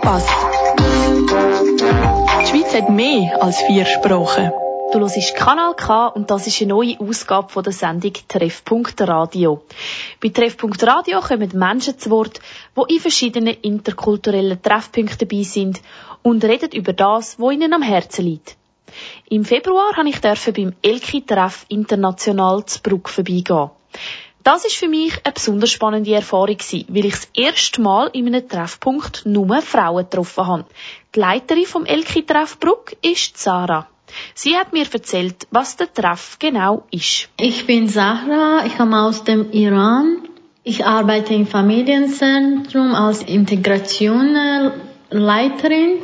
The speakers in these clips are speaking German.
Kompass. Die Schweiz hat mehr als vier Sprachen. Du hörst Kanal K und das ist eine neue Ausgabe von der Sendung Treffpunkt Radio. Bei Treffpunkt Radio kommen Menschen zu Wort, die in verschiedenen interkulturellen Treffpunkten dabei sind und reden über das, was ihnen am Herzen liegt. Im Februar habe ich beim Elki-Treff international zu Bruck vorbeigehen. Das ist für mich eine besonders spannende Erfahrung weil ich das erste Mal in einem Treffpunkt nur Frauen getroffen habe. Die Leiterin vom Elki-Treff Bruck ist Sarah. Sie hat mir erzählt, was der Treff genau ist. Ich bin Sahra, ich komme aus dem Iran. Ich arbeite im Familienzentrum als Integrationsleiterin.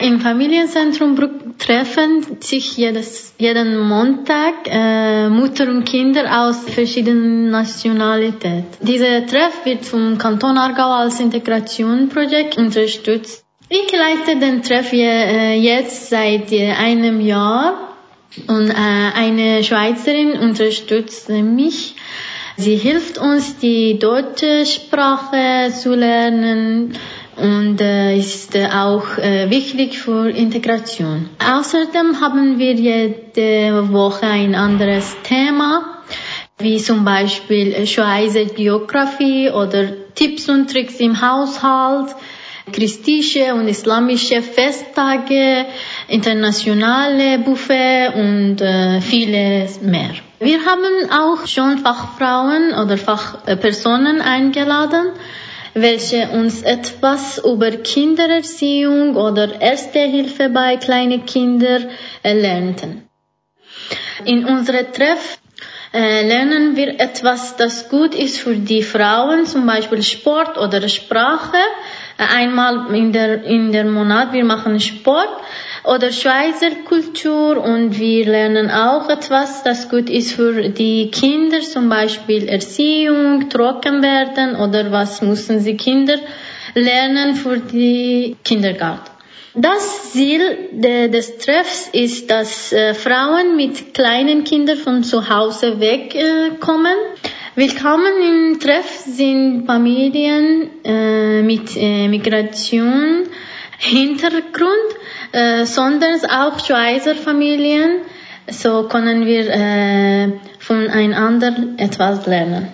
Im Familienzentrum Bruck treffen sich jedes, jeden Montag äh, Mutter und Kinder aus verschiedenen Nationalitäten. Dieser Treff wird vom Kanton Aargau als Integrationsprojekt unterstützt. Ich leite den Treff äh, jetzt seit äh, einem Jahr und äh, eine Schweizerin unterstützt mich. Sie hilft uns, die deutsche Sprache zu lernen und ist auch wichtig für Integration. Außerdem haben wir jede Woche ein anderes Thema, wie zum Beispiel Schweizer Geografie oder Tipps und Tricks im Haushalt christliche und islamische Festtage, internationale Buffet und äh, vieles mehr. Wir haben auch schon Fachfrauen oder Fachpersonen eingeladen, welche uns etwas über Kindererziehung oder Erste Hilfe bei kleinen Kindern lernten. In unserem Treff äh, lernen wir etwas, das gut ist für die Frauen, zum Beispiel Sport oder Sprache. Äh, einmal in der, in der Monat, wir machen Sport oder Schweizer Kultur und wir lernen auch etwas, das gut ist für die Kinder, zum Beispiel Erziehung, trocken werden oder was müssen sie Kinder lernen für die Kindergarten. Das Ziel des Treffs ist, dass äh, Frauen mit kleinen Kindern von zu Hause wegkommen. Willkommen im Treff sind Familien äh, mit äh, Migration, Hintergrund, äh, sondern auch Schweizer Familien. So können wir äh, voneinander etwas lernen.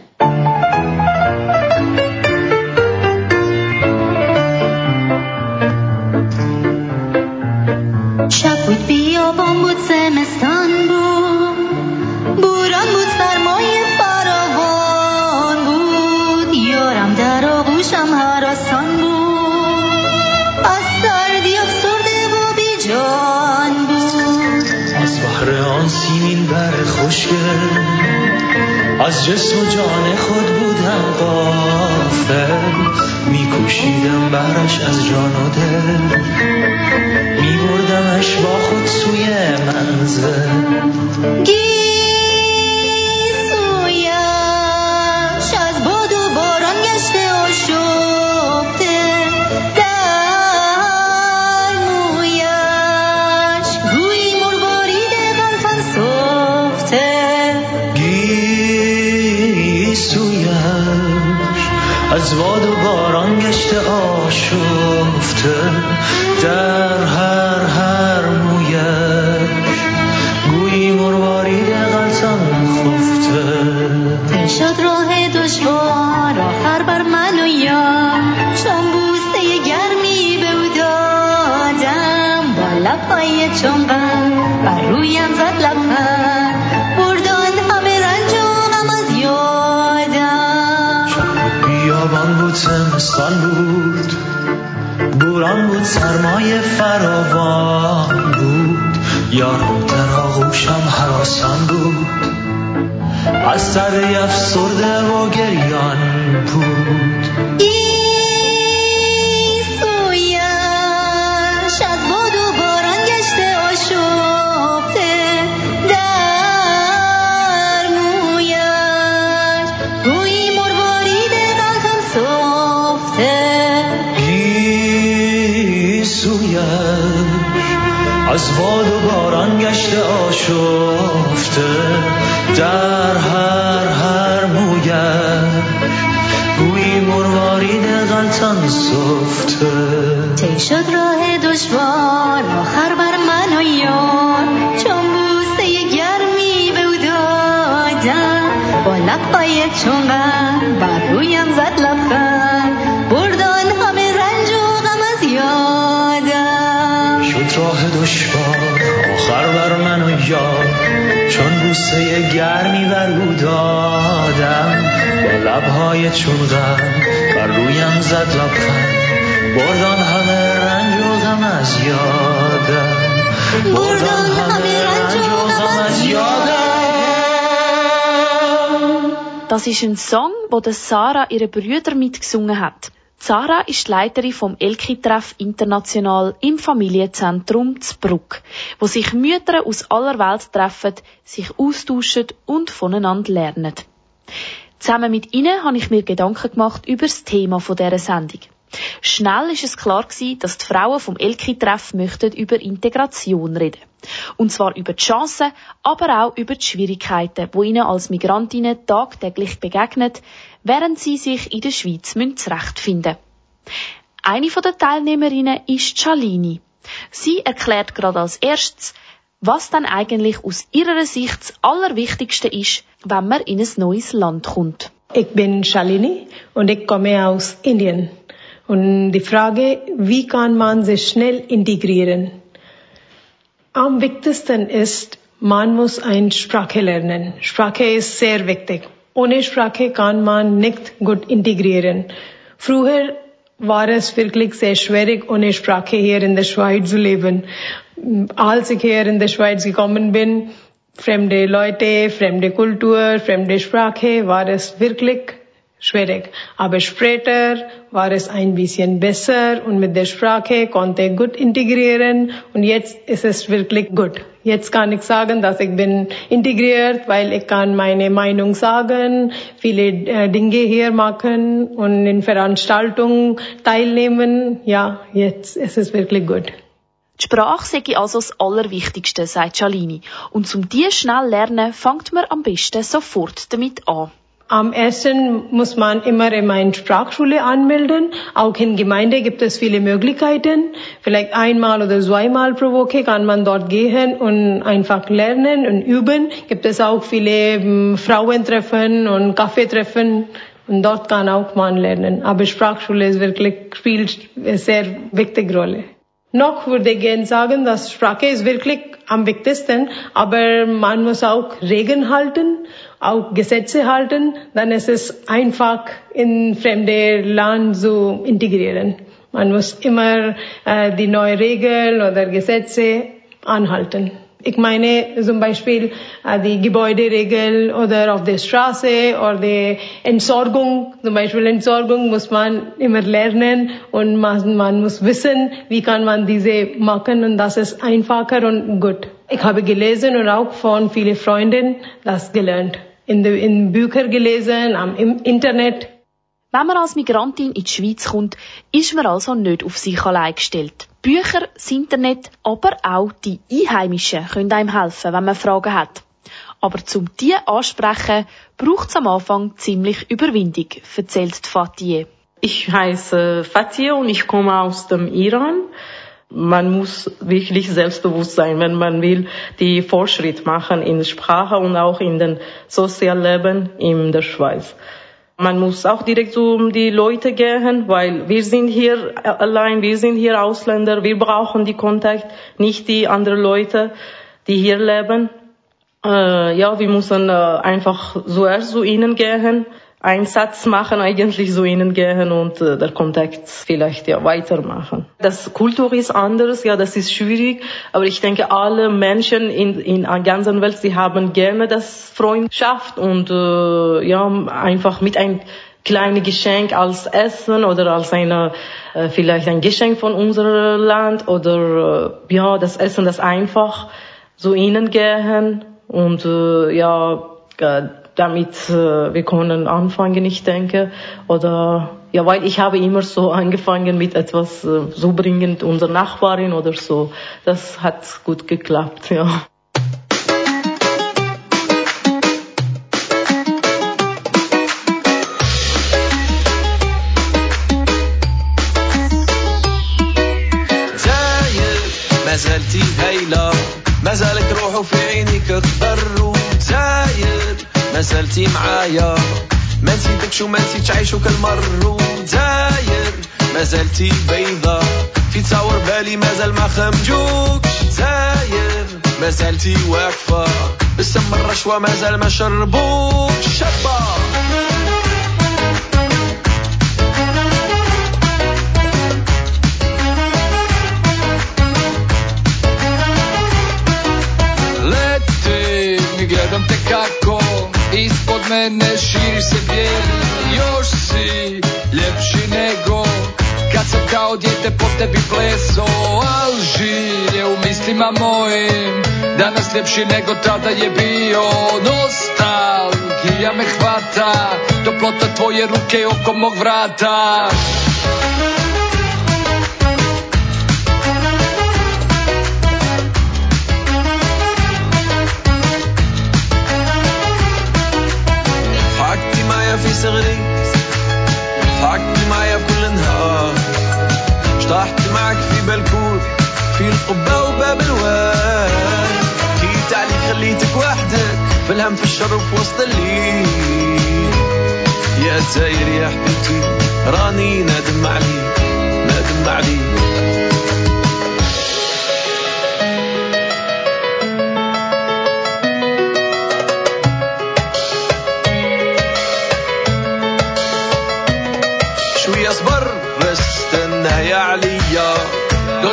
از جسم و جان خود بودم قافل میکوشیدم برش از جان و میبردمش با خود سوی منزل. از باد و باران گشته آشفته در هر هر مویش. گویی مروارید غلطان خفته. شد سرمایه فراوان بود. یارم در آغوشم حراسان بود. از سر افسرده و گریان آشفته در هر هر مویش گویی مروارید غلط وطن سفته. تی شد راه دشوار آخر بر من و یار. چون بوسه گرمی به او دادم با لبهای چون بر رویم زد بوسه گرمی بر او دادم. با لبهای چون غم بر رویم زد لبخند. بردان همه رنج و غم از یادم. بردان همه رنج و غم از یادم. Das ist ein Song, wo Sarah ihre Brüder mitgesungen hat. Sarah ist Leiterin vom Elki-Treff International im Familienzentrum Zbruck, wo sich Mütter aus aller Welt treffen, sich austauschen und voneinander lernen. Zusammen mit ihnen habe ich mir Gedanken gemacht über das Thema dieser Sendung. Schnell ist es klar gewesen, dass die Frauen vom Elki-Treff möchten über Integration reden. Und zwar über die Chancen, aber auch über die Schwierigkeiten, die ihnen als Migrantinnen tagtäglich begegnen, während sie sich in der Schweiz zurechtfinden müssen. Eine der Teilnehmerinnen ist Cialini. Sie erklärt gerade als erstes, was dann eigentlich aus ihrer Sicht das Allerwichtigste ist, wenn man in ein neues Land kommt. Ich bin Shalini und ich komme aus Indien. Und die Frage, wie kann man sich schnell integrieren? Am wichtigsten ist, man muss eine Sprache lernen. Sprache ist sehr wichtig. ओनेश प्राखे कान मान निक्त गुड इंटीग्रियरन। फ्रूहर वारस फिर क्लिक से श्वेरिक ओनेश प्राखे हेयर इन द श्वाइट जुलेवन आल सिक हेयर इन द श्वाइट जी कॉमन बिन। फ्रेमडे लॉयटे फ्रेमडे कुलटूअर, फ्रेम डे श्राखे, वारस विरक्लिक schwierig. Aber später war es ein bisschen besser und mit der Sprache konnte ich gut integrieren und jetzt ist es wirklich gut. Jetzt kann ich sagen, dass ich bin integriert, weil ich kann meine Meinung sagen, viele äh, Dinge hier machen und in Veranstaltungen teilnehmen. Ja, jetzt ist es wirklich gut. Die Sprache sei also das Allerwichtigste, sagt Cialini. Und zum die schnell lernen, fängt man am besten sofort damit an. Am ersten muss man immer in eine Sprachschule anmelden. Auch in Gemeinde gibt es viele Möglichkeiten. Vielleicht einmal oder zweimal pro Woche kann man dort gehen und einfach lernen und üben. Gibt es auch viele ähm, Frauentreffen und Kaffeetreffen. Und dort kann auch man lernen. Aber Sprachschule ist wirklich, spielt eine sehr wichtige Rolle. Noch würde ich gerne sagen, dass Sprache ist wirklich am wichtigsten, aber man muss auch Regeln halten, auch Gesetze halten, dann ist es einfach in fremde Land zu integrieren. Man muss immer äh, die neuen Regeln oder Gesetze anhalten. Ich meine zum Beispiel äh, die Gebäuderegel oder auf der Straße oder die Entsorgung. Zum Beispiel Entsorgung muss man immer lernen und man, muss wissen, wie kann man diese machen und das ist einfacher und gut. Ich habe gelesen und auch von vielen Freunden das gelernt. In, in Bücher gelesen, am Internet. Wenn man als Migrantin in die Schweiz kommt, ist man also nicht auf sich allein gestellt. Bücher, das Internet, aber auch die Einheimischen können einem helfen, wenn man Fragen hat. Aber zum die ansprechen, braucht es am Anfang ziemlich Überwindung, erzählt Fatih. Ich heiße Fatih und ich komme aus dem Iran. Man muss wirklich selbstbewusst sein, wenn man will, die Fortschritt machen in der Sprache und auch in den Sozialleben in der Schweiz. Man muss auch direkt um die Leute gehen, weil wir sind hier allein, wir sind hier Ausländer, wir brauchen die Kontakt, nicht die anderen Leute, die hier leben. Äh, ja, wir müssen äh, einfach zuerst zu ihnen gehen, einen Satz machen, eigentlich zu ihnen gehen und äh, der Kontakt vielleicht ja weitermachen. Das Kultur ist anders, ja, das ist schwierig, aber ich denke, alle Menschen in, in der ganzen Welt, sie haben gerne das Freundschaft und äh, ja, einfach mit ein kleines Geschenk als Essen oder als eine äh, vielleicht ein Geschenk von unserem Land oder äh, ja, das Essen, das einfach zu ihnen gehen und äh, ja, äh, damit äh, wir können anfangen, ich denke. Oder ja, weil ich habe immer so angefangen mit etwas äh, so bringend unserer Nachbarin oder so. Das hat gut geklappt, ja. ما زالتي هايلة ما زالت روحه في عينيك تضروا زلتي معايا. ما نسيتكش وما نسيتش عيشو كل مر وداير. ما زلتي بيضة. في تصور بالي مازال ما خمجوكش. زاير ما زلتي واقفة. بالسم الرشوة مازال ما Leti, mi gledam te kako Ispod mene širi se bijel Još si ljepši nego Kad sam kao dijete po tebi pleso Alžir je u mislima mojim Danas ljepši nego tada je bio. Nostalgija me hvata Toplota tvoje ruke oko mog vrata صغري ضحكتي معايا بكل نهار. اشطحت معك في بلكون في القبة وباب الواد. جيت عليك خليتك وحدك في الهم في الشر وفي وسط الليل. يا زاير يا حبيبتي راني نادم عليك نادم عليك.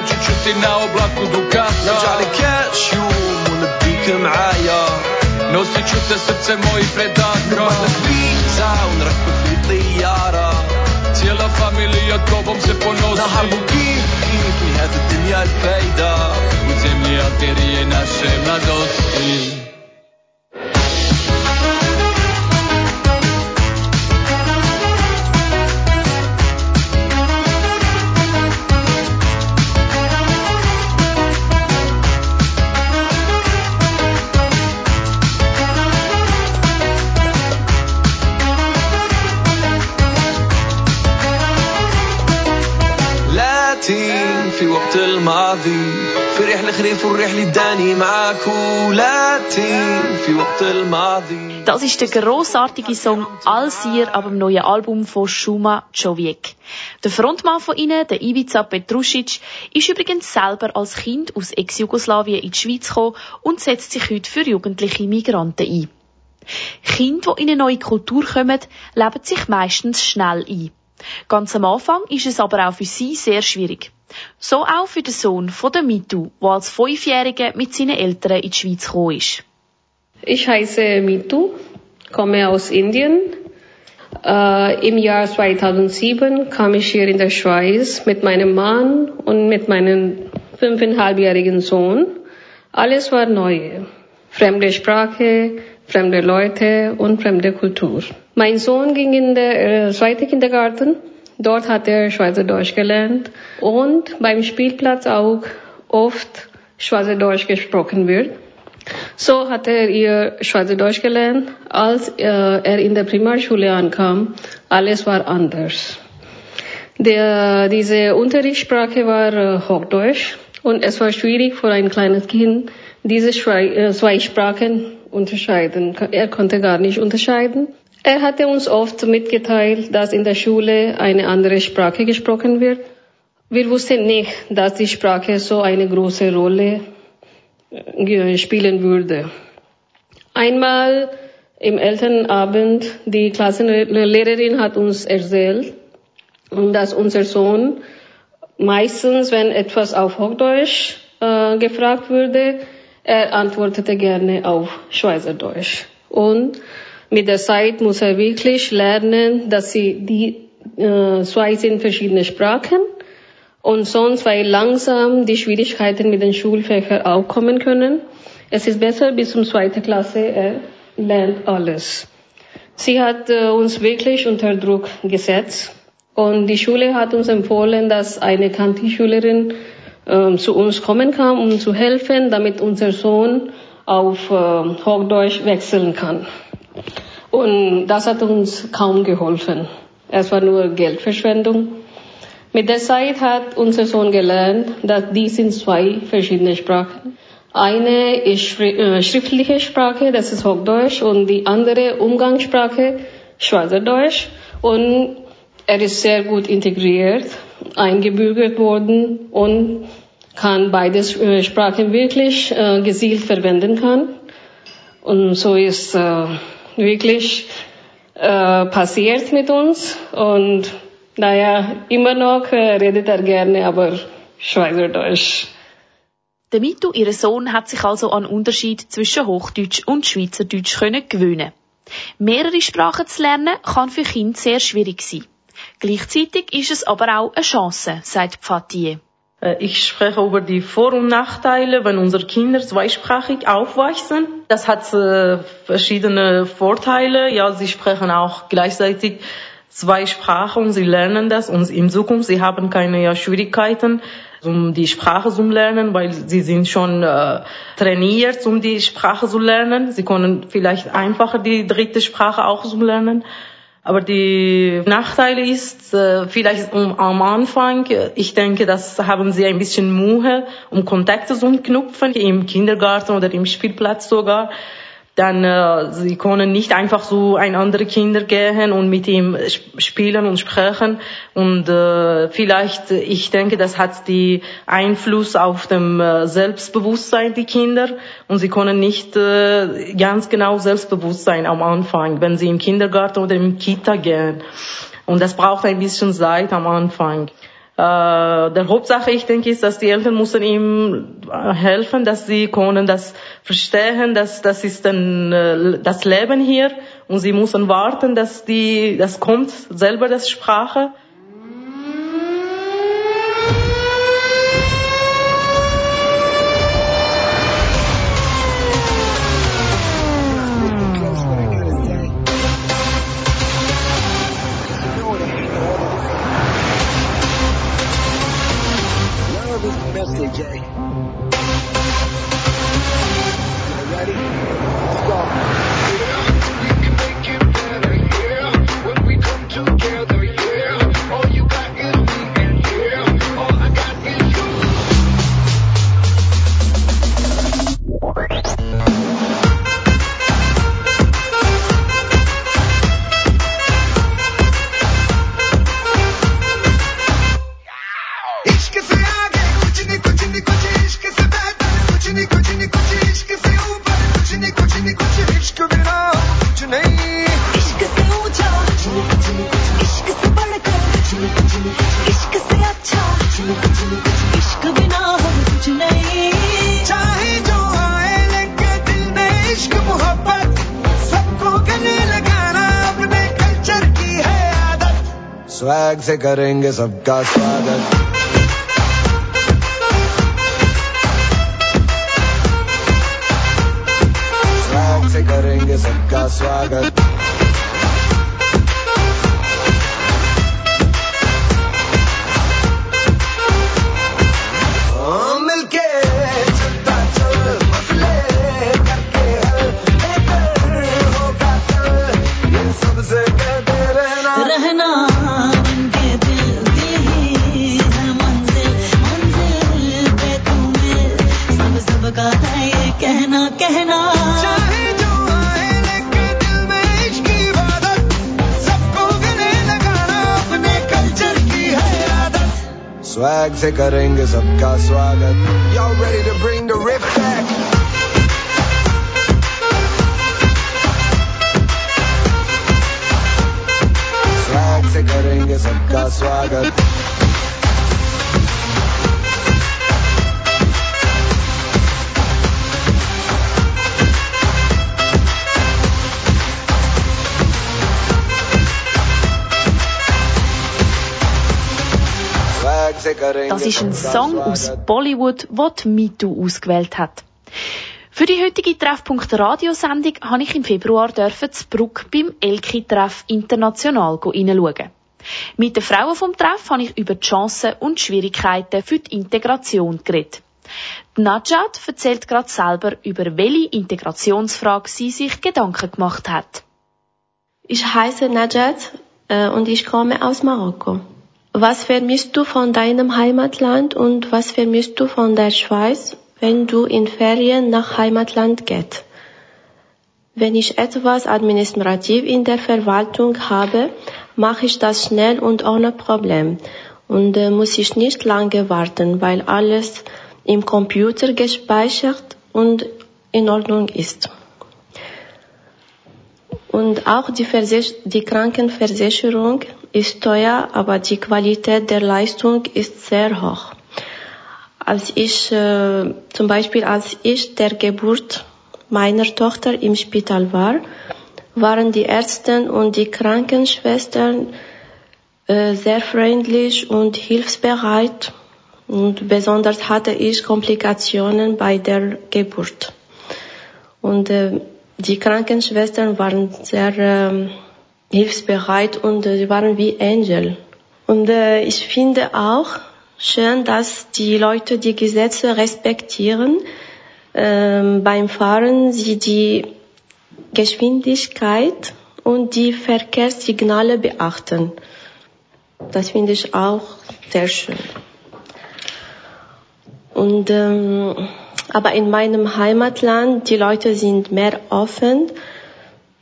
Doći ću ti na oblaku Dukata نرجع لك كاش يوم ونبيك معايا Nosit ću te srce mojih predaka نربط لك فيزا ونركبك في طيارة Cijela familija tobom se ponosi نهربوا كيف كيف لهذه الدنيا الفايدة U zemlji Algerije naše mladosti وقت الماضي في رحلة خريف والرحلة الداني معاك ولاتين في وقت الماضي Das ist der grossartige Song Alsir ab dem neuen Album von Shuma Joviek. Der Frontmann von ihnen, der Ivica Petrušić, ist übrigens selber als Kind aus Ex-Jugoslawien in die Schweiz gekommen und setzt sich heute für jugendliche Migranten ein. Kinder, die in eine neue Kultur kommen, leben sich meistens schnell ein. Ganz am Anfang ist es aber auch für sie sehr schwierig. So auch für den Sohn von der Mitu, der als Fünfjähriger mit seinen Eltern in die Schweiz gekommen ist. Ich heiße Mitu, komme aus Indien. Äh, Im Jahr 2007 kam ich hier in der Schweiz mit meinem Mann und mit meinem fünfeinhalbjährigen Sohn. Alles war neu. Fremde Sprache, fremde Leute und fremde Kultur. Mein Sohn ging in der äh, zweite Kindergarten. Dort hat er Schweizerdeutsch gelernt und beim Spielplatz auch oft Schweizerdeutsch gesprochen wird. So hat er ihr Schweizerdeutsch gelernt. Als äh, er in der Primarschule ankam, alles war anders. Der, diese Unterrichtssprache war äh, Hochdeutsch und es war schwierig für ein kleines Kind, diese zwei, äh, zwei Sprachen unterscheiden. Er konnte gar nicht unterscheiden. Er hatte uns oft mitgeteilt, dass in der Schule eine andere Sprache gesprochen wird. Wir wussten nicht, dass die Sprache so eine große Rolle äh, spielen würde. Einmal im Elternabend, die Klassenlehrerin hat uns erzählt, dass unser Sohn meistens, wenn etwas auf Hochdeutsch äh, gefragt würde, er antwortete gerne auf Schweizerdeutsch. Und mit der Zeit muss er wirklich lernen, dass sie die äh, zwei sind verschiedene Sprachen und sonst, weil langsam die Schwierigkeiten mit den Schulfächern auch kommen können. Es ist besser bis zum zweiten Klasse, er lernt alles. Sie hat äh, uns wirklich unter Druck gesetzt und die Schule hat uns empfohlen, dass eine Kanti-Schülerin äh, zu uns kommen kann, um zu helfen, damit unser Sohn auf äh, Hochdeutsch wechseln kann. Und das hat uns kaum geholfen. Es war nur Geldverschwendung. Mit der Zeit hat unser Sohn gelernt, dass dies sind zwei verschiedene Sprachen. Eine ist äh, schriftliche Sprache, das ist Hochdeutsch, und die andere Umgangssprache, Schweizerdeutsch. Und er ist sehr gut integriert, eingebürgert worden und kann beide äh, Sprachen wirklich äh, gezielt verwenden kann. Und so ist äh, wirklich äh, passiert mit uns. Und naja, immer noch äh, redet er gerne, aber Schweizerdeutsch. Der Mito, ihr Sohn, hat sich also an Unterschied zwischen Hochdeutsch und Schweizerdeutsch können gewöhnen. Mehrere Sprachen zu lernen kann für Kinder sehr schwierig sein. Gleichzeitig ist es aber auch eine Chance, sagt Pfatier. Äh, ich spreche über die Vor- und Nachteile, wenn unsere Kinder zweisprachig aufwachsen. Das hat äh, verschiedene Vorteile. Ja, sie sprechen auch gleichzeitig zwei Sprachen und sie lernen das und in Zukunft sie haben keine Schwierigkeiten um die Sprache zu lernen, weil sie sind schon äh, trainiert, um die Sprache zu lernen. Sie können vielleicht einfacher die dritte Sprache auch zu lernen. Aber die Nachteile ist äh, vielleicht am Anfang, ich denke, das haben sie ein bisschen Mühe, um Kontakte zu knüpfen, im Kindergarten oder im Spielplatz sogar dann äh, sie können nicht einfach so ein andere Kinder gehen und mit ihm spielen und sprechen. Und äh, vielleicht ich denke das hat die Einfluss auf dem äh, Selbstbewusstsein die Kinder. Und sie können nicht äh, ganz genau selbstbewusst sein am Anfang wenn sie im Kindergarten oder im Kita gehen. Und das braucht ein bisschen Zeit am Anfang. äh, der Hauptsache, ich denke, ist, dass die Eltern müssen ihm äh, helfen, dass sie können das verstehen, dass das ist dann äh, das Leben hier. Und sie müssen warten, dass die, das kommt selber das Sprache of God's father. Swag से करेंगे सबका स्वागत Y'all ready to bring the rip back swag से करेंगे सबका स्वागत Das ist ein Song aus Bollywood, den die Mitu ausgewählt hat. Für die heutige Treffpunkt Radiosendung habe ich im Februar dürfen zu Bruck beim Elki-Treff international hineinschauen. Mit den Frauen vom Treff habe ich über die Chancen und Schwierigkeiten für die Integration geredet. Die Najat erzählt gerade selber, über welche Integrationsfrage sie sich Gedanken gemacht hat. Ich heiße Najat äh, und ich komme aus Marokko. Was vermisst du von deinem Heimatland und was vermisst du von der Schweiz? wenn du in Ferien nach Heimatland gehst. Wenn ich etwas administrativ in der Verwaltung habe, mache ich das schnell und ohne Problem und äh, muss ich nicht lange warten, weil alles im Computer gespeichert und in Ordnung ist. Und auch die, Versich die Krankenversicherung ist teuer, aber die Qualität der Leistung ist sehr hoch. Als ich, äh, zum Beispiel als ich der Geburt meiner Tochter im Spital war, waren die Ärzte und die Krankenschwestern äh, sehr freundlich und hilfsbereit und besonders hatte ich Komplikationen bei der Geburt. Und äh, die Krankenschwestern waren sehr äh, hilfsbereit und äh, sie waren wie Engel. Und äh, ich finde auch schön, dass die Leute die Gesetze respektieren. Ähm, beim Fahren sie die Geschwindigkeit und die Verkehrssignale beachten. Das finde ich auch sehr schön. Und ähm, aber in meinem Heimatland die Leute sind mehr offen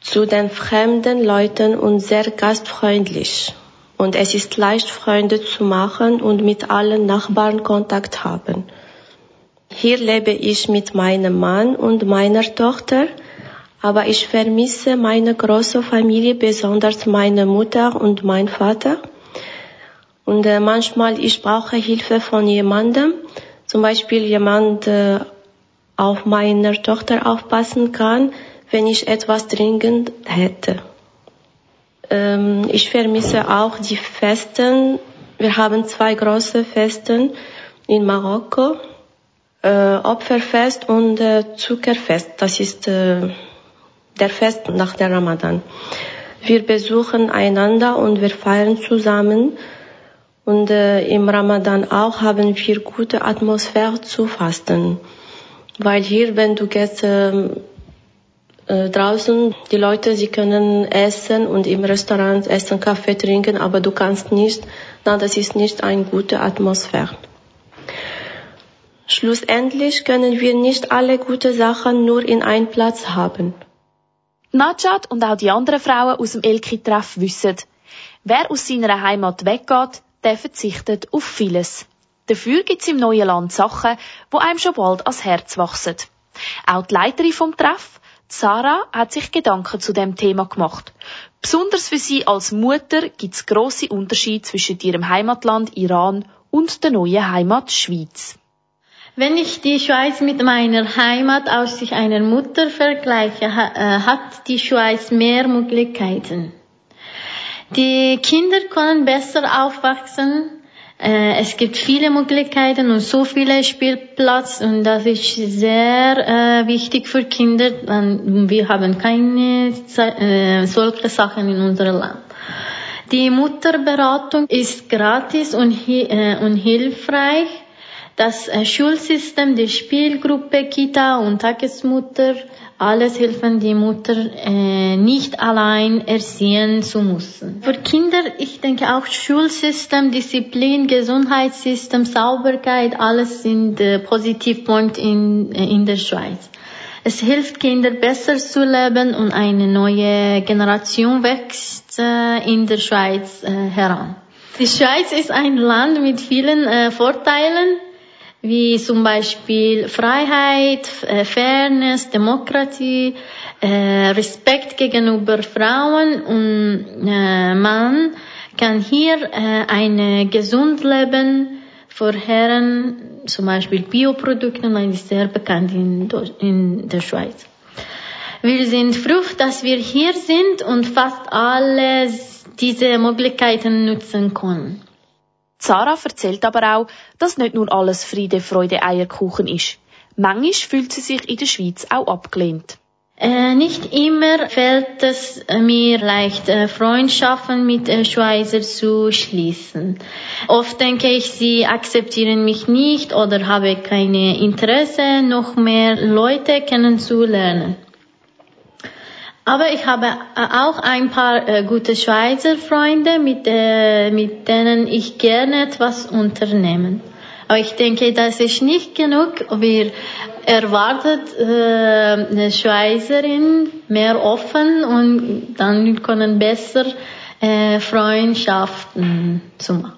zu den fremden Leuten und sehr gastfreundlich. Und es ist leicht, Freunde zu machen und mit allen Nachbarn Kontakt haben. Hier lebe ich mit meinem Mann und meiner Tochter, aber ich vermisse meine große Familie, besonders meine Mutter und mein Vater. Und äh, manchmal ich brauche Hilfe von jemandem, zum Beispiel jemand äh, auf meine Tochter aufpassen kann, wenn ich etwas dringend hätte. Ähm, ich vermisse auch die Festen. Wir haben zwei große Festen in Marokko. Äh, Opferfest und äh, Zuckerfest. Das ist äh, der Fest nach der Ramadan. Wir besuchen einander und wir feiern zusammen. Und äh, im Ramadan auch haben wir gute Atmosphäre zu fasten. Weil hier, wenn du gehst äh, äh, draußen, die Leute, sie können essen und im Restaurant essen, Kaffee trinken, aber du kannst nicht, na, das ist nicht eine gute Atmosphäre. Schlussendlich können wir nicht alle gute Sachen nur in einem Platz haben. Najat und auch die anderen Frauen aus dem Elki-Treff wissen, wer aus seiner Heimat weggeht, der verzichtet auf vieles. Dafür gibt's im neuen Land Sachen, wo einem schon bald ans Herz wachsen. Auch die Leiterin vom Treff, Sarah, hat sich Gedanken zu dem Thema gemacht. Besonders für sie als Mutter gibt's grosse Unterschiede zwischen ihrem Heimatland Iran und der neuen Heimat Schweiz. Wenn ich die Schweiz mit meiner Heimat aus Sicht einer Mutter vergleiche, hat die Schweiz mehr Möglichkeiten. Die Kinder können besser aufwachsen. Es gibt viele Möglichkeiten und so viele Spielplatz und das ist sehr äh, wichtig für Kinder. Wir haben keine äh, solche Sachen in unserem Land. Die Mutterberatung ist gratis und, äh, und hilfreich. Das Schulsystem, die Spielgruppe, Kita und Tagesmutter, alles helfen die Mutter äh, nicht allein erziehen zu müssen. Für Kinder, ich denke auch Schulsystem, Disziplin, Gesundheitssystem, Sauberkeit, alles sind äh, Positivpunkte in, äh, in der Schweiz. Es hilft Kinder besser zu leben und eine neue Generation wächst äh, in der Schweiz äh, heran. Die Schweiz ist ein Land mit vielen äh, Vorteilen wie zum Beispiel Freiheit, Fairness, Demokratie, Respekt gegenüber Frauen und man kann hier ein gesund Leben verherren, zum Beispiel Bioprodukte, das ist sehr bekannt in der Schweiz. Wir sind froh, dass wir hier sind und fast alle diese Möglichkeiten nutzen können. Sarah erzählt aber auch, dass nicht nur alles Friede, Freude, Eierkuchen ist. Manchmal fühlt sie sich in der Schweiz auch abgelehnt. Äh, nicht immer fällt es mir leicht, äh, Freundschaften mit äh, Schweizer zu schließen. Oft denke ich, sie akzeptieren mich nicht oder habe keine Interesse, noch mehr Leute kennenzulernen. Aber ich habe auch ein paar äh, gute Schweizer Freunde, mit, äh, mit denen ich gerne etwas unternehmen. Aber ich denke, das ist nicht genug. Wir erwartet äh, eine Schweizerin mehr offen und dann können besser äh, Freundschaften zu machen.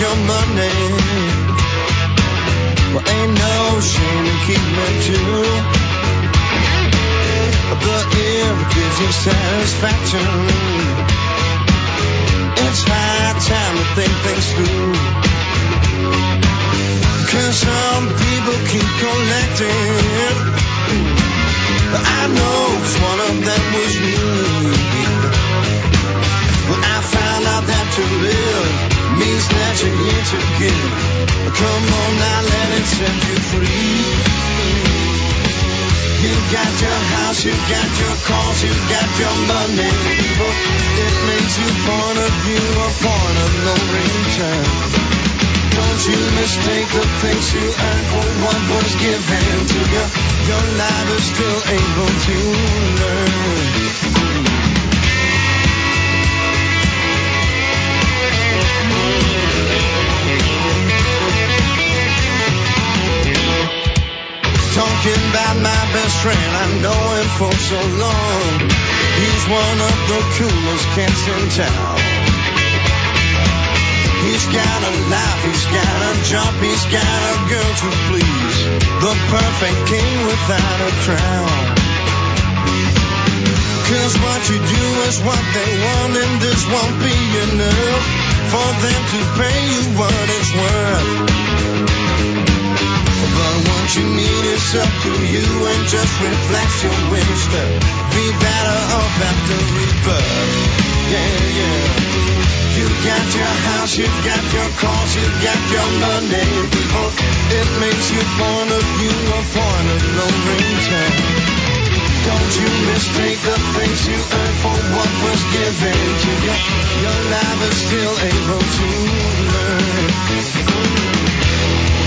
Your money, well, ain't no shame in keeping it too. But if it gives you satisfaction, it's high time to think things through. Cause some people keep collecting. But I know one of them was me. When I found out that to live means that you're here to give. Come on now, let it set you free. You got your house, you got your cars, you got your money. But it makes you point of view, a point of no return. Don't you mistake the things you earn for what was given to you. Your life is still able to learn. Talking about my best friend, I know him for so long. He's one of the coolest cats in town. He's got a life, he's got a job, he's got a girl to please. The perfect king without a crown. Cause what you do is what they want, and this won't be enough for them to pay you what it's worth. But what you need is up to you and just reflects your wish be better off after rebirth. Yeah, yeah. You got your house, you got your cars, you got your money. It makes you point of you a point of no return. Don't you mistake the things you earn for what was given to you. Your life is still able to learn. Mm.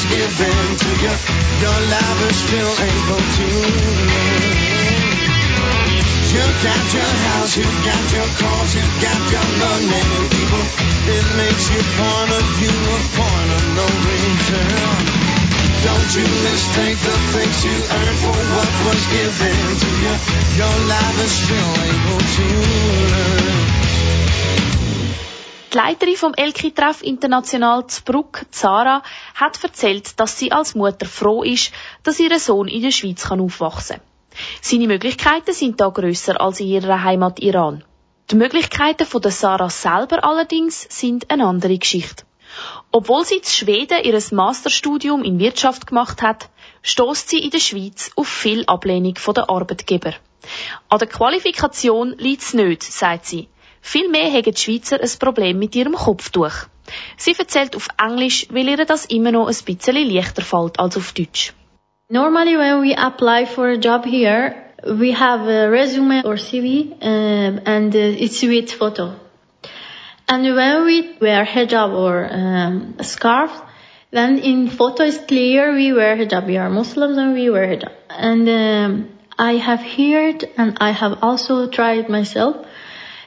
was given to you. Your life is still able to. You got your house, you got your cars, you got your money. People, it makes you point of view, a point of no return. Don't you mistake the things you earn for what was given to you. Your life is still able to learn. Die Leiterin vom Elki-Treff International zu Bruck, Zara, hat erzählt, dass sie als Mutter froh ist, dass ihr Sohn in der Schweiz aufwachsen kann. Seine Möglichkeiten sind da grösser als in ihrer Heimat Iran. Die Möglichkeiten von der Sarah selber allerdings sind eine andere Geschichte. Obwohl sie in Schweden ihr Masterstudium in Wirtschaft gemacht hat, stößt sie in der Schweiz auf viel Ablehnung von der Arbeitgeber. An der Qualifikation liegt es nicht, sagt sie. Vielmehr haben die Schweizer ein Problem mit ihrem Kopftuch. Sie erzählt auf Englisch, weil ihr das immer noch ein bisschen leichter fällt als auf Deutsch. Normally, when we apply for a job here, we have a resume or CV, um, and uh, it's with photo. And when we wear hijab or um, a scarf, then in photo is clear we wear hijab. We are Muslims and we wear hijab. And um, I have heard and I have also tried myself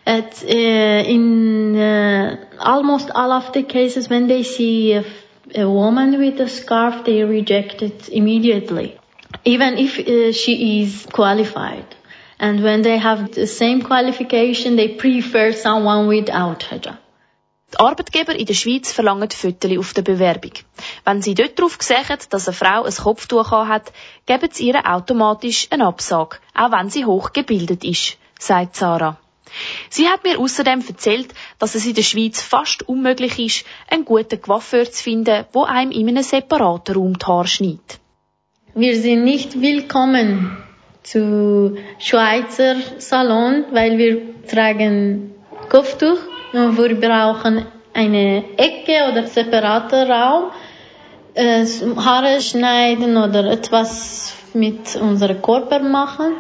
at uh, in uh, almost all of the cases when they see a, a woman with a scarf, they reject it immediately, even if uh, she is qualified. And when they have the same qualification, they prefer someone without hijab. Die Arbeitgeber in der Schweiz verlangen Fotos auf der Bewerbung. Wenn sie dort darauf sehen, dass eine Frau ein Kopftuch hat, geben sie ihr automatisch eine Absage, auch wenn sie hochgebildet ist, sagt Sarah. Sie hat mir außerdem erzählt, dass es in der Schweiz fast unmöglich ist, einen guten Coiffeur zu finden, wo einem in einem separaten Raum die Haare schneidet. Wir sind nicht willkommen zu Schweizer Salon, weil wir tragen Kopftuch und wir brauchen eine Ecke oder separaten Raum, äh, Haare schneiden oder etwas mit unserem Körper machen.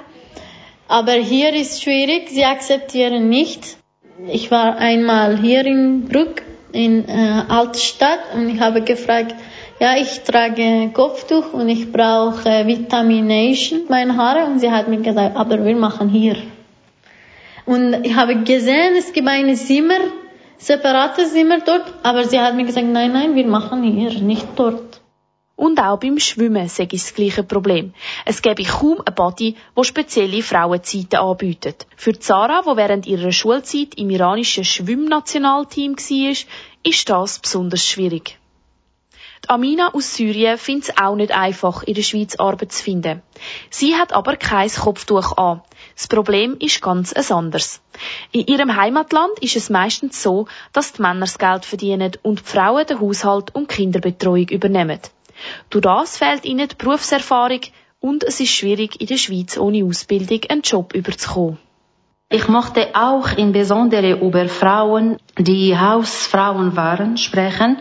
Aber hier ist schwierig, sie akzeptieren nicht. Ich war einmal hier in Bruck, in äh, Altstadt, und ich habe gefragt, ja, ich trage Kopftuch und ich brauche Vitamination meine Haare und sie hat mir gesagt, aber wir machen hier. Und ich habe gesehen, es gibt eine Zimmer, separate Zimmer dort, aber sie hat mir gesagt, nein, nein, wir machen hier, nicht dort. Und auch beim Schwimmen sei es das gleiche Problem. Es gäbe kaum ein Body, wo spezielle Frauenzeiten anbietet. Für Zara, wo während ihrer Schulzeit im iranischen Schwimmnationalteam war, ist das besonders schwierig. Die Amina aus Syrien findet es auch nicht einfach, in der Schweiz Arbeit zu finden. Sie hat aber kein Kopftuch an. Das Problem ist ganz ein anderes. In ihrem Heimatland ist es meistens so, dass die Männer das Geld verdienen und die Frauen den Haushalt und Kinderbetreuung übernehmen. Durch das fehlt ihnen die Berufserfahrung und es ist schwierig, in der Schweiz ohne Ausbildung einen Job überzukommen. Ich möchte auch insbesondere über Frauen, die Hausfrauen waren, sprechen.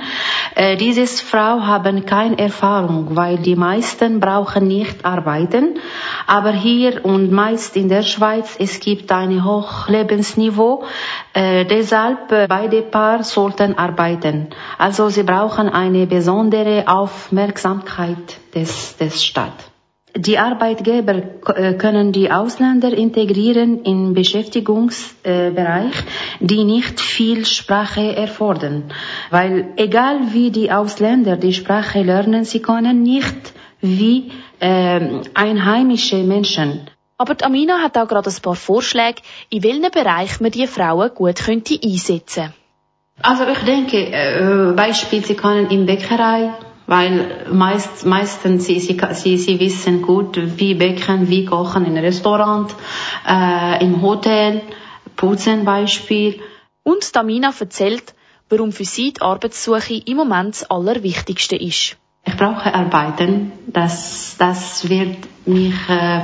Äh, diese Frauen haben keine Erfahrung, weil die meisten brauchen nicht arbeiten. Aber hier und meist in der Schweiz, es gibt ein hohes Lebensniveau. Äh, deshalb äh, beide Paar sollten arbeiten. Also sie brauchen eine besondere Aufmerksamkeit des, des Staates. Die Arbeitgeber äh, können die Ausländer integrieren im Beschäftigungsbereich, die nicht viel Sprache erfordern. Weil egal wie die Ausländer die Sprache lernen, sie können nicht wie äh, einheimische Menschen. Aber die Amina hat auch gerade ein paar Vorschläge, in welchen Bereich man die Frauen gut könnte einsetzen Also ich denke, äh, Beispiel, sie können in Bäckerei weil meist, meistens sie, sie, sie, wissen gut, wie backen, wie kochen im Restaurant, äh, im Hotel, putzen Beispiel. Und Tamina erzählt, warum für sie die Arbeitssuche im Moment das Allerwichtigste ist. Ich brauche Arbeiten, das, das wird mich äh,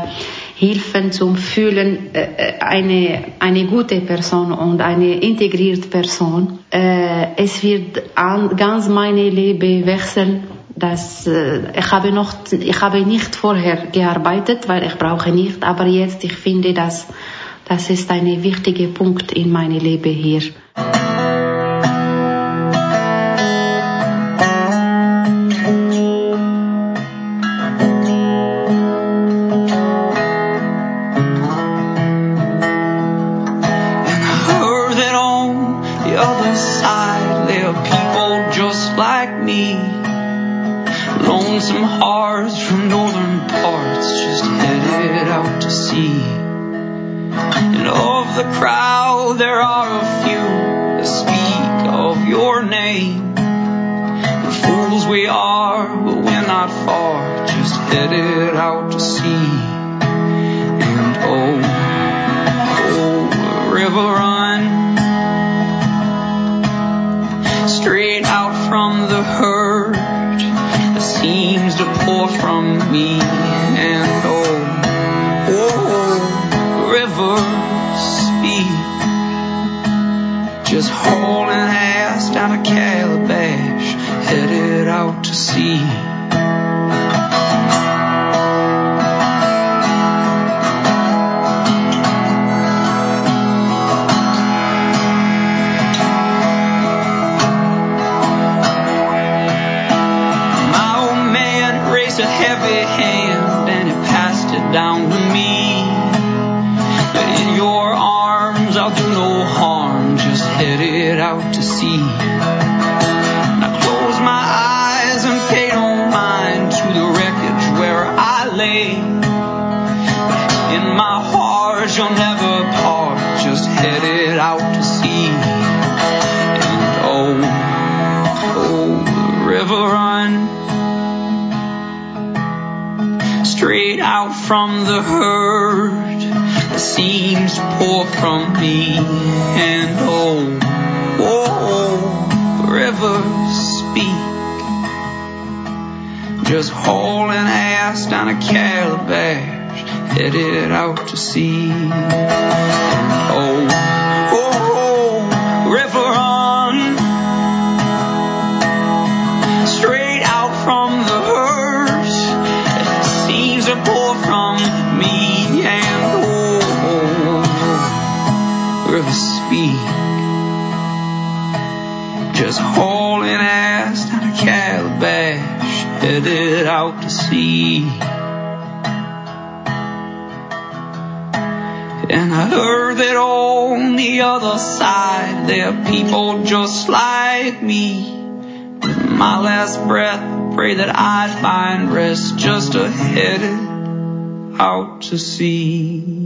helfen zum Fühlen äh, eine, eine gute Person und eine integrierte Person. Äh, es wird an, ganz meine Leben wechseln. Das, äh, ich habe noch, ich habe nicht vorher gearbeitet, weil ich brauche nicht, aber jetzt, ich finde, dass, das ist ein wichtiger Punkt in meinem Leben hier. You'll never part, just headed out to sea. And oh, oh, the river run straight out from the herd. The seams pour from me, and oh, oh, the rivers speak. Just hauling ass down a calabash, headed out to sea. Oh, oh, oh, river run straight out from the hearse. Seems to pour from me and oh, oh, river speak. Just hauling ass down a calabash, headed out heard that on the other side there are people just like me. With my last breath, I pray that I'd find rest just ahead out to sea.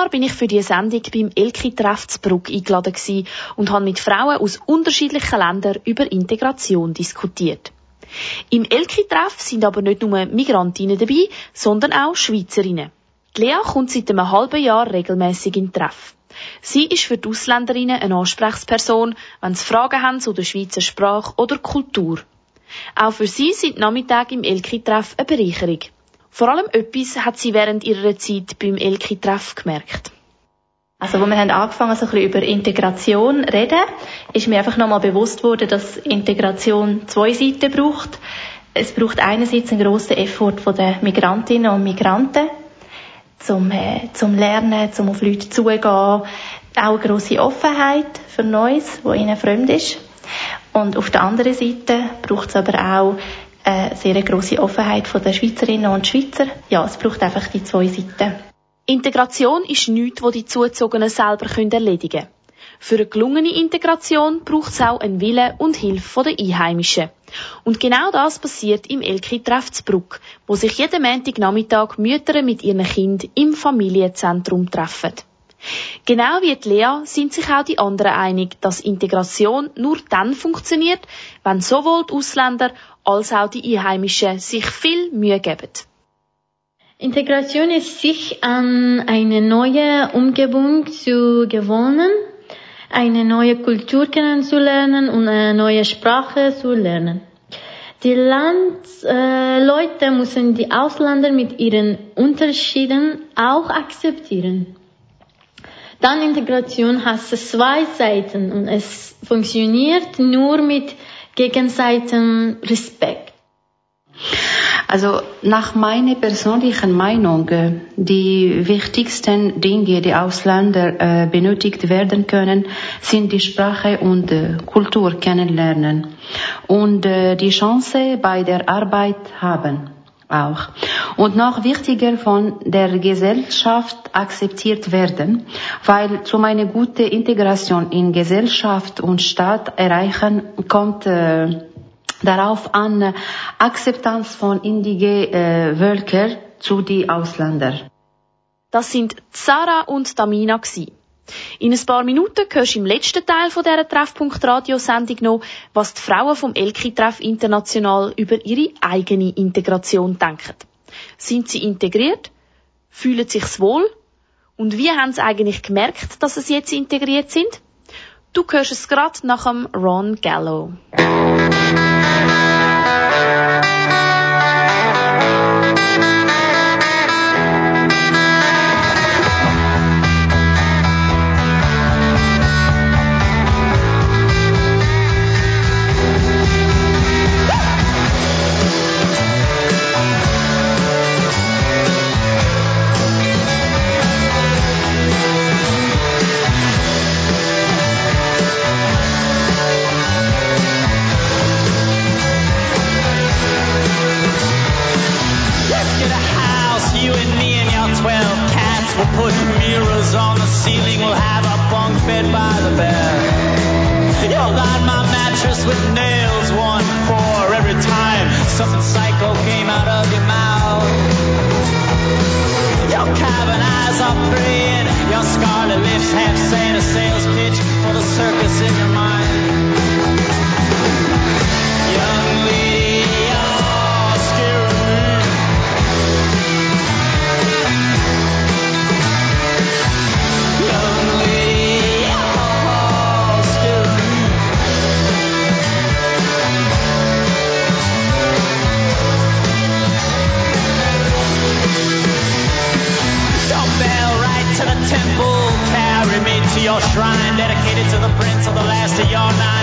Februar bin ich für die Sendung beim Elki-Treff zu Bruck eingeladen und habe mit Frauen aus unterschiedlichen Ländern über Integration diskutiert. Im Elki-Treff sind aber nicht nur Migrantinnen dabei, sondern auch Schweizerinnen. Die Lea kommt seit einem halben Jahr regelmäßig in Treff. Sie ist für die Ausländerinnen eine Ansprechperson, wenn sie Fragen haben zu der Schweizer Sprache oder Kultur. Auch für sie sind Nachmittage im Elki-Treff eine Bereicherung. Vor allem etwas hat sie während ihrer Zeit beim Elki-Treff gemerkt. Also, wo wir haben angefangen, so ein bisschen über Integration zu reden, ist mir einfach nochmal bewusst worden, dass Integration zwei Seiten braucht. Es braucht einerseits einen grossen Effort von den Migrantinnen und Migranten, zum, äh, zum Lernen, zum auf Leute zugehen, auch eine grosse Offenheit für Neues, wo ihnen fremd ist. Und auf der anderen Seite braucht es aber auch eine sehr grosse Offenheit den Schweizerinnen und Schweizer. Ja, es braucht einfach die zwei Seiten. Integration ist nichts, was die Zuzogenen selber erledigen können. Für eine gelungene Integration braucht es auch einen Willen und Hilfe der Einheimischen. Und genau das passiert im Elki-Treff wo sich jeden Montagnachmittag Mütter mit ihren Kindern im Familienzentrum treffen. Genau wie die Lea sind sich auch die anderen einig, dass Integration nur dann funktioniert, wenn sowohl die Ausländer als auch die Einheimischen sich viel Mühe geben. Integration ist sich an eine neue Umgebung zu gewöhnen, eine neue Kultur kennenzulernen und eine neue Sprache zu lernen. Die Landleute äh, müssen die Ausländer mit ihren Unterschieden auch akzeptieren. Dann Integration hat zwei Seiten und es funktioniert nur mit gegenseitigem Respekt. Also nach meiner persönlichen Meinung, äh, die wichtigsten Dinge, die Ausländer äh, benötigt werden können, sind die Sprache und äh, Kultur kennenlernen und die Chance bei der Arbeit haben auch. Und noch wichtiger von der Gesellschaft akzeptiert werden, weil zu einer guten Integration in Gesellschaft und Staat erreichen kommt äh, darauf an Akzeptanz von indigenen äh, Völkern zu den Ausländern. Das sind Sarah und Tamina gsi. In ein paar Minuten hörst du im letzten Teil von dieser Treffpunkt Radiosendung noch, was die Frauen vom Elki-Treff International über ihre eigene Integration denken. Sind sie integriert? Fühlen sich's wohl? Und wie haben sie eigentlich gemerkt, dass sie jetzt integriert sind? Du hörst es gerade nach dem Ron Gallo. on the ceiling. We'll have a bunk bed by the bed. You'll line my mattress with nails, one, four, every time something psycho came out of your mouth. Your cabin eyes are praying, your scarlet lips have saying a sales pitch for the circus in your mind. to the prince of the last of your nine.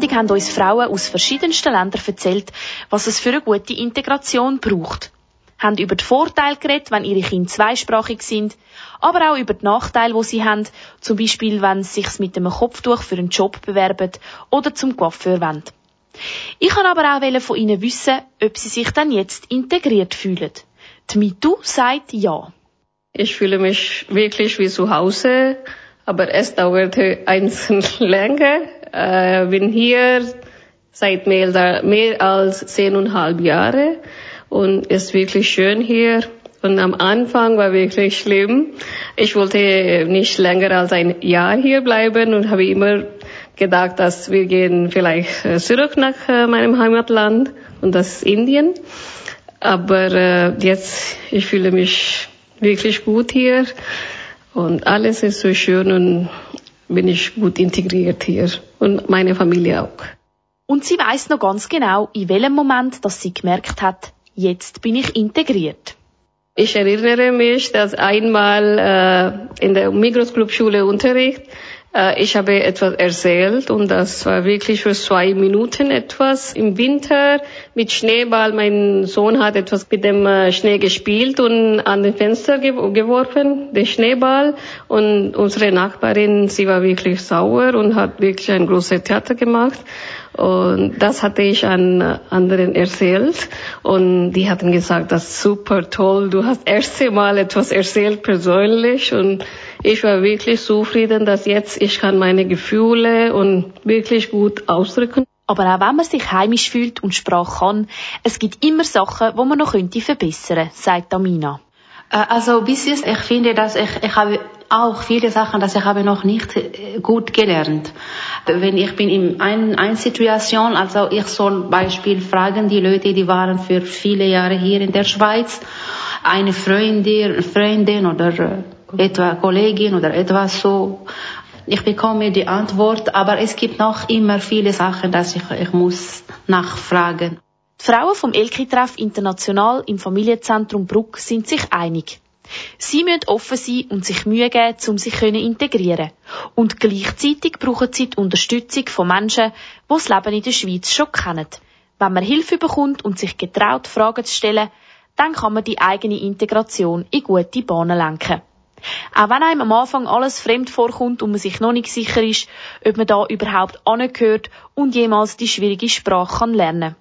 Sendung haben uns Frauen aus verschiedensten Ländern erzählt, was es für eine gute Integration braucht. Haben über die Vorteile geredet, wenn ihre Kinder zweisprachig sind, aber auch über die Nachteile, die sie haben, zum Beispiel, wenn sie sich mit einem Kopftuch für einen Job bewerben oder zum Coiffeur wollen. Ich kann aber auch von ihnen wissen, ob sie sich dann jetzt integriert fühlen. Die Mitu sagt ja. Ich fühle mich wirklich wie zu Hause, aber es dauerte eins länger. Äh, bin hier seit mehr, mehr als zehneinhalb Jahre und ist wirklich schön hier. Und am Anfang war wirklich schlimm. Ich wollte nicht länger als ein Jahr hier bleiben und habe immer gedacht, dass wir gehen vielleicht äh, zurück nach äh, meinem Heimatland und das ist Indien. Aber äh, jetzt, ich fühle mich wirklich gut hier und alles ist so schön und bin ich gut integriert hier und meine Familie auch. Und sie weiß noch ganz genau, in welchem Moment, dass sie gemerkt hat, jetzt bin ich integriert. Ich erinnere mich, dass einmal äh, in der Migros Club Schule Unterricht äh, ich habe etwas erzählt und das war wirklich für zwei Minuten etwas. Im Winter mit Schneeball, mein Sohn hat etwas mit dem äh, Schnee gespielt und an den Fenster ge geworfen, den Schneeball. Und unsere Nachbarin, sie war wirklich sauer und hat wirklich ein großes Theater gemacht. Und das hatte ich an anderen erzählt. Und die hatten gesagt, das ist super toll. Du hast erste Mal etwas erzählt persönlich. Und ich war wirklich zufrieden, dass jetzt ich kann meine Gefühle und wirklich gut ausdrücken. Aber auch wenn man sich heimisch fühlt und Sprache kann, es gibt immer Sachen, wo man noch könnte verbessern, sagt Amina. Äh, Also bis jetzt, ich finde, dass ich, ich habe auch viele Sachen, dass ich habe noch nicht äh, gut gelernt. Wenn ich bin in ein, ein Situation, also ich soll Beispiel fragen die Leute, die waren für viele Jahre hier in der Schweiz, eine Freundin, Freundin oder äh, etwa Kollegin oder etwas so. Ich bekomme die Antwort, aber es gibt noch immer viele Sachen, dass ich, ich muss nachfragen. Die Frauen vom Elki-Treff International im Familienzentrum Bruck sind sich einig. Sie müssen offen sein und sich Mühe geben, um sich zu integrieren. Und gleichzeitig brauchen sie die Unterstützung von Menschen, die das Leben in der Schweiz schon kennen. Wenn man Hilfe bekommt und sich getraut, Fragen zu stellen, dann kann man die eigene Integration in gute Bahnen lenken. Auch wenn einem am Anfang alles fremd vorkommt und man sich noch nicht sicher ist, ob man da überhaupt angehört und jemals die schwierige Sprache kann lernen.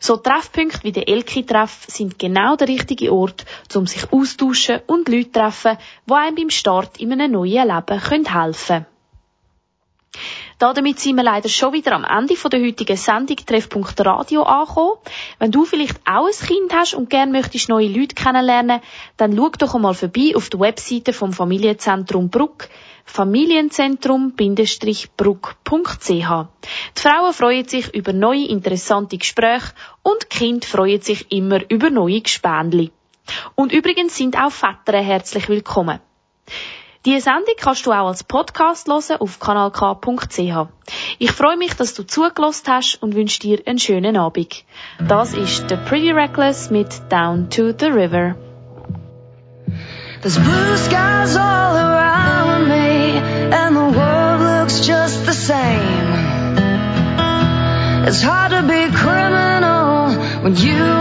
So Treffpunkte wie der Elki-Treff sind genau der richtige Ort, um sich austauschen und Leute treffen, die einem beim Start in einem neuen Leben helfen können. Damit sind wir leider schon wieder am Ende der heutigen Sendung Treffpunkt Radio angekommen. Wenn du vielleicht auch ein Kind hast und gerne möchtest neue Leute kennenlernen, dann schau doch einmal vorbei auf der Webseite vom Familienzentrum Bruck familienzentrum-bruck.ch. Die Frauen freuen sich über neue interessante Gespräche und die Kinder freuen sich immer über neue Gespendli. Und übrigens sind auch Väter herzlich willkommen. Diese Sendung kannst du auch als Podcast hören auf kanalk.ch. Ich freue mich, dass du zugelassen hast und wünsche dir einen schönen Abend. Das ist The Pretty Reckless mit Down to the River. It's hard to be criminal when you